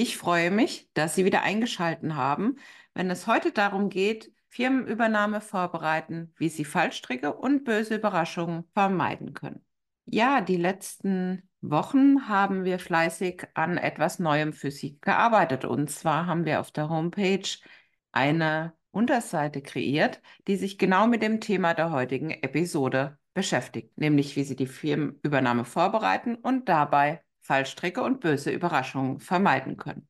Ich freue mich, dass Sie wieder eingeschaltet haben, wenn es heute darum geht, Firmenübernahme vorbereiten, wie Sie Fallstricke und böse Überraschungen vermeiden können. Ja, die letzten Wochen haben wir fleißig an etwas Neuem für Sie gearbeitet. Und zwar haben wir auf der Homepage eine Unterseite kreiert, die sich genau mit dem Thema der heutigen Episode beschäftigt, nämlich wie Sie die Firmenübernahme vorbereiten und dabei Fallstricke und böse Überraschungen vermeiden können.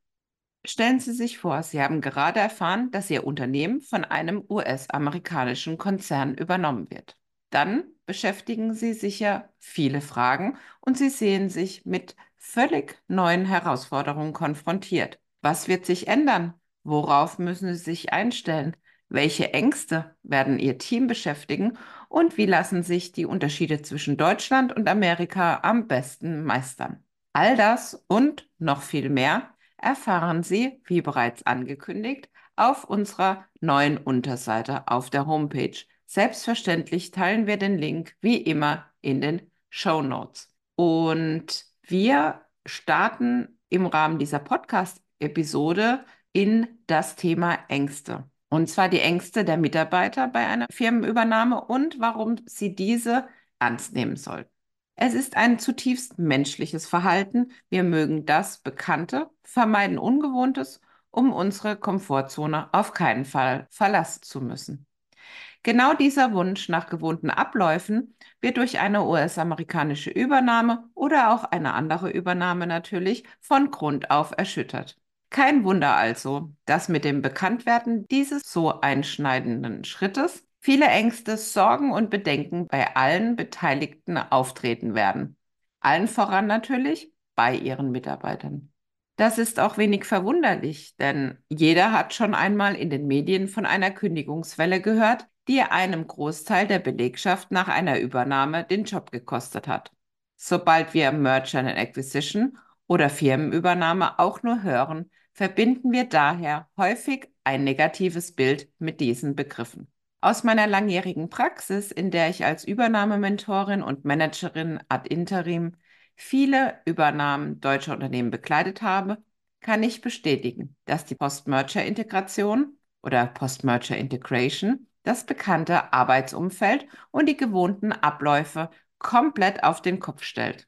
Stellen Sie sich vor, Sie haben gerade erfahren, dass Ihr Unternehmen von einem US-amerikanischen Konzern übernommen wird. Dann beschäftigen Sie sicher viele Fragen und Sie sehen sich mit völlig neuen Herausforderungen konfrontiert. Was wird sich ändern? Worauf müssen Sie sich einstellen? Welche Ängste werden Ihr Team beschäftigen und wie lassen sich die Unterschiede zwischen Deutschland und Amerika am besten meistern? All das und noch viel mehr erfahren Sie, wie bereits angekündigt, auf unserer neuen Unterseite auf der Homepage. Selbstverständlich teilen wir den Link wie immer in den Show Notes. Und wir starten im Rahmen dieser Podcast-Episode in das Thema Ängste. Und zwar die Ängste der Mitarbeiter bei einer Firmenübernahme und warum sie diese ernst nehmen sollten. Es ist ein zutiefst menschliches Verhalten. Wir mögen das Bekannte, vermeiden Ungewohntes, um unsere Komfortzone auf keinen Fall verlassen zu müssen. Genau dieser Wunsch nach gewohnten Abläufen wird durch eine US-amerikanische Übernahme oder auch eine andere Übernahme natürlich von Grund auf erschüttert. Kein Wunder also, dass mit dem Bekanntwerden dieses so einschneidenden Schrittes viele Ängste, Sorgen und Bedenken bei allen Beteiligten auftreten werden. Allen voran natürlich bei ihren Mitarbeitern. Das ist auch wenig verwunderlich, denn jeder hat schon einmal in den Medien von einer Kündigungswelle gehört, die einem Großteil der Belegschaft nach einer Übernahme den Job gekostet hat. Sobald wir Merger and Acquisition oder Firmenübernahme auch nur hören, verbinden wir daher häufig ein negatives Bild mit diesen Begriffen. Aus meiner langjährigen Praxis, in der ich als Übernahmementorin und Managerin ad interim viele Übernahmen deutscher Unternehmen begleitet habe, kann ich bestätigen, dass die Post-Merger-Integration oder Post-Merger-Integration das bekannte Arbeitsumfeld und die gewohnten Abläufe komplett auf den Kopf stellt.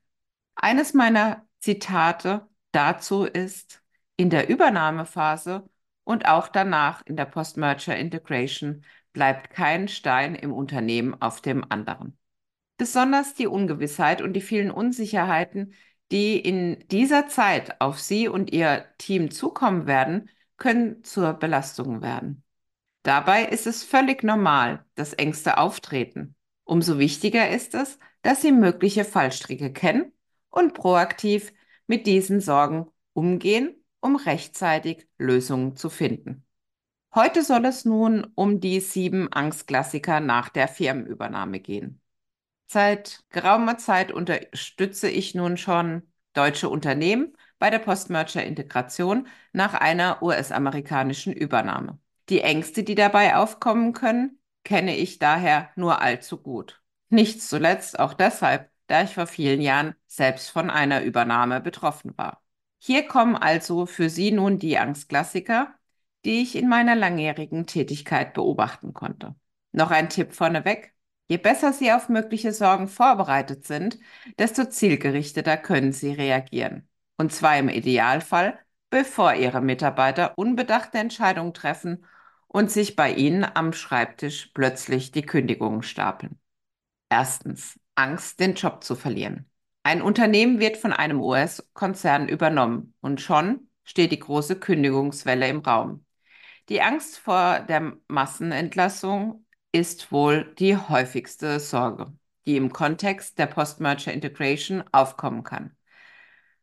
Eines meiner Zitate dazu ist, in der Übernahmephase und auch danach in der Post-Merger-Integration bleibt kein Stein im Unternehmen auf dem anderen. Besonders die Ungewissheit und die vielen Unsicherheiten, die in dieser Zeit auf Sie und Ihr Team zukommen werden, können zur Belastung werden. Dabei ist es völlig normal, dass Ängste auftreten. Umso wichtiger ist es, dass Sie mögliche Fallstricke kennen und proaktiv mit diesen Sorgen umgehen, um rechtzeitig Lösungen zu finden. Heute soll es nun um die sieben Angstklassiker nach der Firmenübernahme gehen. Seit geraumer Zeit unterstütze ich nun schon deutsche Unternehmen bei der Postmerger-Integration nach einer US-amerikanischen Übernahme. Die Ängste, die dabei aufkommen können, kenne ich daher nur allzu gut. Nicht zuletzt auch deshalb, da ich vor vielen Jahren selbst von einer Übernahme betroffen war. Hier kommen also für Sie nun die Angstklassiker, die ich in meiner langjährigen Tätigkeit beobachten konnte. Noch ein Tipp vorneweg. Je besser Sie auf mögliche Sorgen vorbereitet sind, desto zielgerichteter können Sie reagieren. Und zwar im Idealfall, bevor Ihre Mitarbeiter unbedachte Entscheidungen treffen und sich bei Ihnen am Schreibtisch plötzlich die Kündigungen stapeln. Erstens, Angst, den Job zu verlieren. Ein Unternehmen wird von einem US-Konzern übernommen und schon steht die große Kündigungswelle im Raum. Die Angst vor der Massenentlassung ist wohl die häufigste Sorge, die im Kontext der Post-Merger Integration aufkommen kann.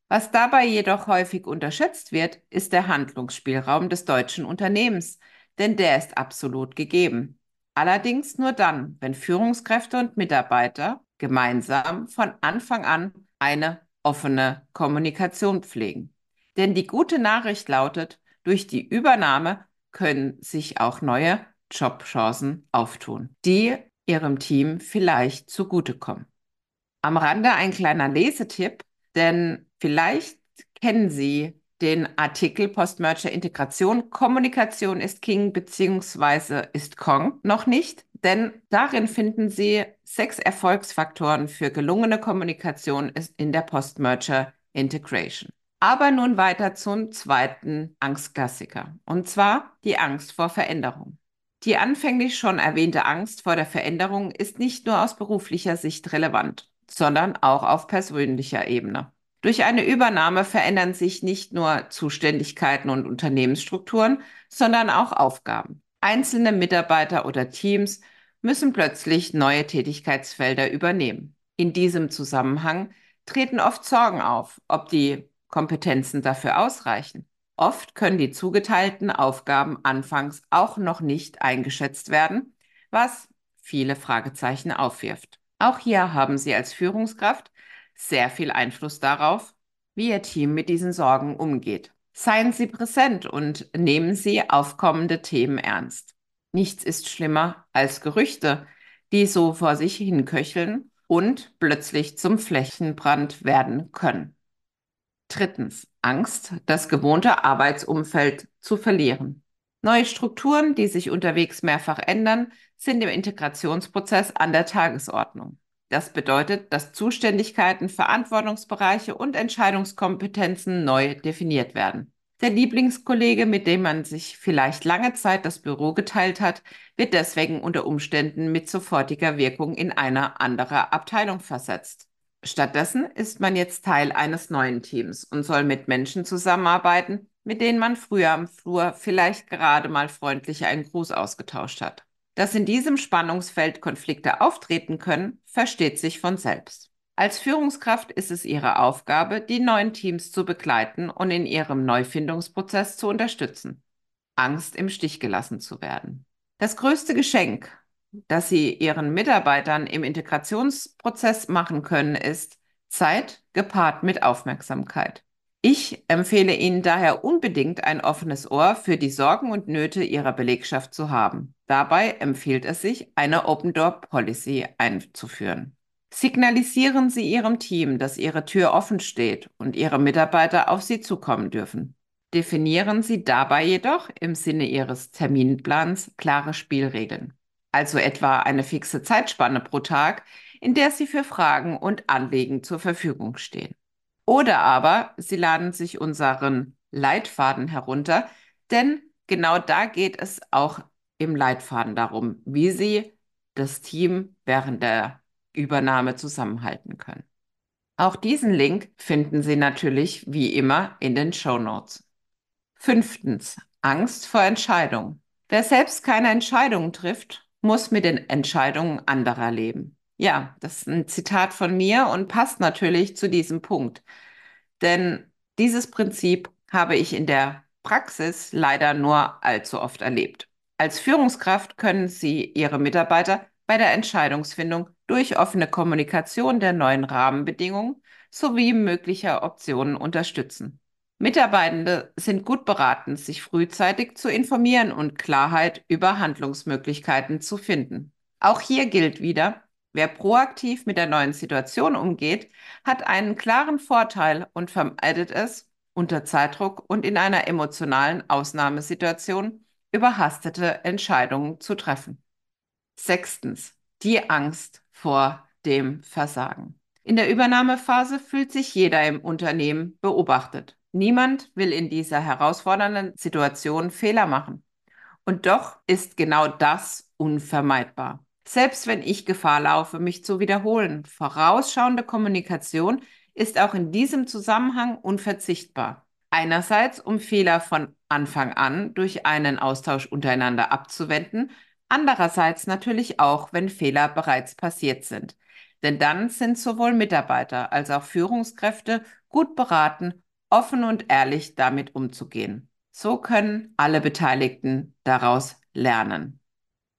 Was dabei jedoch häufig unterschätzt wird, ist der Handlungsspielraum des deutschen Unternehmens, denn der ist absolut gegeben. Allerdings nur dann, wenn Führungskräfte und Mitarbeiter gemeinsam von Anfang an eine offene Kommunikation pflegen. Denn die gute Nachricht lautet, durch die Übernahme können sich auch neue Jobchancen auftun, die Ihrem Team vielleicht zugutekommen. Am Rande ein kleiner Lesetipp, denn vielleicht kennen Sie den Artikel Post-Merger Integration Kommunikation ist King bzw. ist Kong noch nicht, denn darin finden Sie sechs Erfolgsfaktoren für gelungene Kommunikation in der Post-Merger Integration. Aber nun weiter zum zweiten Angstklassiker, und zwar die Angst vor Veränderung. Die anfänglich schon erwähnte Angst vor der Veränderung ist nicht nur aus beruflicher Sicht relevant, sondern auch auf persönlicher Ebene. Durch eine Übernahme verändern sich nicht nur Zuständigkeiten und Unternehmensstrukturen, sondern auch Aufgaben. Einzelne Mitarbeiter oder Teams müssen plötzlich neue Tätigkeitsfelder übernehmen. In diesem Zusammenhang treten oft Sorgen auf, ob die Kompetenzen dafür ausreichen. Oft können die zugeteilten Aufgaben anfangs auch noch nicht eingeschätzt werden, was viele Fragezeichen aufwirft. Auch hier haben Sie als Führungskraft sehr viel Einfluss darauf, wie Ihr Team mit diesen Sorgen umgeht. Seien Sie präsent und nehmen Sie aufkommende Themen ernst. Nichts ist schlimmer als Gerüchte, die so vor sich hinköcheln und plötzlich zum Flächenbrand werden können. Drittens, Angst, das gewohnte Arbeitsumfeld zu verlieren. Neue Strukturen, die sich unterwegs mehrfach ändern, sind im Integrationsprozess an der Tagesordnung. Das bedeutet, dass Zuständigkeiten, Verantwortungsbereiche und Entscheidungskompetenzen neu definiert werden. Der Lieblingskollege, mit dem man sich vielleicht lange Zeit das Büro geteilt hat, wird deswegen unter Umständen mit sofortiger Wirkung in eine andere Abteilung versetzt. Stattdessen ist man jetzt Teil eines neuen Teams und soll mit Menschen zusammenarbeiten, mit denen man früher am Flur vielleicht gerade mal freundlich einen Gruß ausgetauscht hat. Dass in diesem Spannungsfeld Konflikte auftreten können, versteht sich von selbst. Als Führungskraft ist es Ihre Aufgabe, die neuen Teams zu begleiten und in ihrem Neufindungsprozess zu unterstützen. Angst, im Stich gelassen zu werden. Das größte Geschenk, das Sie Ihren Mitarbeitern im Integrationsprozess machen können, ist Zeit gepaart mit Aufmerksamkeit. Ich empfehle Ihnen daher unbedingt ein offenes Ohr für die Sorgen und Nöte Ihrer Belegschaft zu haben. Dabei empfiehlt es sich, eine Open Door Policy einzuführen. Signalisieren Sie Ihrem Team, dass Ihre Tür offen steht und Ihre Mitarbeiter auf Sie zukommen dürfen. Definieren Sie dabei jedoch im Sinne Ihres Terminplans klare Spielregeln also etwa eine fixe Zeitspanne pro Tag, in der Sie für Fragen und Anliegen zur Verfügung stehen. Oder aber Sie laden sich unseren Leitfaden herunter, denn genau da geht es auch im Leitfaden darum, wie Sie das Team während der Übernahme zusammenhalten können. Auch diesen Link finden Sie natürlich wie immer in den Show Notes. Fünftens, Angst vor Entscheidungen. Wer selbst keine Entscheidungen trifft, muss mit den Entscheidungen anderer leben. Ja, das ist ein Zitat von mir und passt natürlich zu diesem Punkt. Denn dieses Prinzip habe ich in der Praxis leider nur allzu oft erlebt. Als Führungskraft können Sie Ihre Mitarbeiter bei der Entscheidungsfindung durch offene Kommunikation der neuen Rahmenbedingungen sowie möglicher Optionen unterstützen. Mitarbeitende sind gut beraten, sich frühzeitig zu informieren und Klarheit über Handlungsmöglichkeiten zu finden. Auch hier gilt wieder, wer proaktiv mit der neuen Situation umgeht, hat einen klaren Vorteil und vermeidet es, unter Zeitdruck und in einer emotionalen Ausnahmesituation überhastete Entscheidungen zu treffen. Sechstens, die Angst vor dem Versagen. In der Übernahmephase fühlt sich jeder im Unternehmen beobachtet. Niemand will in dieser herausfordernden Situation Fehler machen. Und doch ist genau das unvermeidbar. Selbst wenn ich Gefahr laufe, mich zu wiederholen, vorausschauende Kommunikation ist auch in diesem Zusammenhang unverzichtbar. Einerseits, um Fehler von Anfang an durch einen Austausch untereinander abzuwenden, andererseits natürlich auch, wenn Fehler bereits passiert sind. Denn dann sind sowohl Mitarbeiter als auch Führungskräfte gut beraten, offen und ehrlich damit umzugehen. So können alle Beteiligten daraus lernen.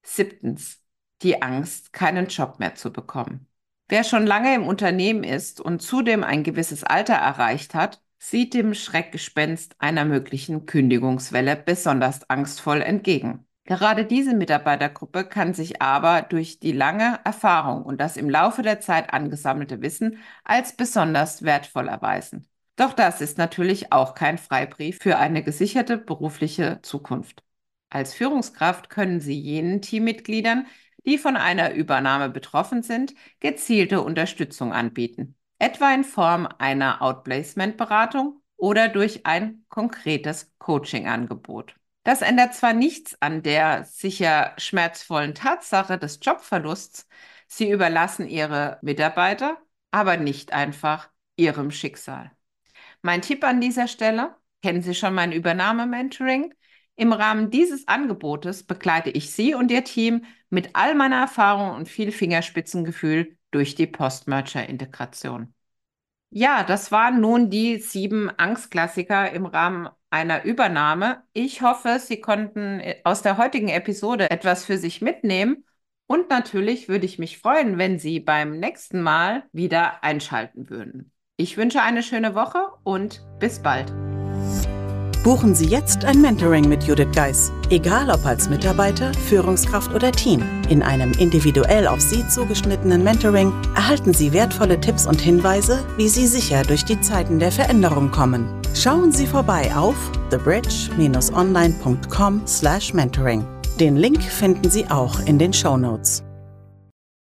Siebtens. Die Angst, keinen Job mehr zu bekommen. Wer schon lange im Unternehmen ist und zudem ein gewisses Alter erreicht hat, sieht dem Schreckgespenst einer möglichen Kündigungswelle besonders angstvoll entgegen. Gerade diese Mitarbeitergruppe kann sich aber durch die lange Erfahrung und das im Laufe der Zeit angesammelte Wissen als besonders wertvoll erweisen. Doch das ist natürlich auch kein Freibrief für eine gesicherte berufliche Zukunft. Als Führungskraft können Sie jenen Teammitgliedern, die von einer Übernahme betroffen sind, gezielte Unterstützung anbieten, etwa in Form einer Outplacement-Beratung oder durch ein konkretes Coaching-Angebot. Das ändert zwar nichts an der sicher schmerzvollen Tatsache des Jobverlusts, Sie überlassen Ihre Mitarbeiter aber nicht einfach ihrem Schicksal. Mein Tipp an dieser Stelle, kennen Sie schon mein Übernahme-Mentoring? Im Rahmen dieses Angebotes begleite ich Sie und Ihr Team mit all meiner Erfahrung und viel Fingerspitzengefühl durch die Post-Merger-Integration. Ja, das waren nun die sieben Angstklassiker im Rahmen einer Übernahme. Ich hoffe, Sie konnten äh, aus der heutigen Episode etwas für sich mitnehmen. Und natürlich würde ich mich freuen, wenn Sie beim nächsten Mal wieder einschalten würden. Ich wünsche eine schöne Woche und bis bald. Buchen Sie jetzt ein Mentoring mit Judith Geis, egal ob als Mitarbeiter, Führungskraft oder Team. In einem individuell auf Sie zugeschnittenen Mentoring erhalten Sie wertvolle Tipps und Hinweise, wie Sie sicher durch die Zeiten der Veränderung kommen. Schauen Sie vorbei auf thebridge-online.com/mentoring. Den Link finden Sie auch in den Show Notes.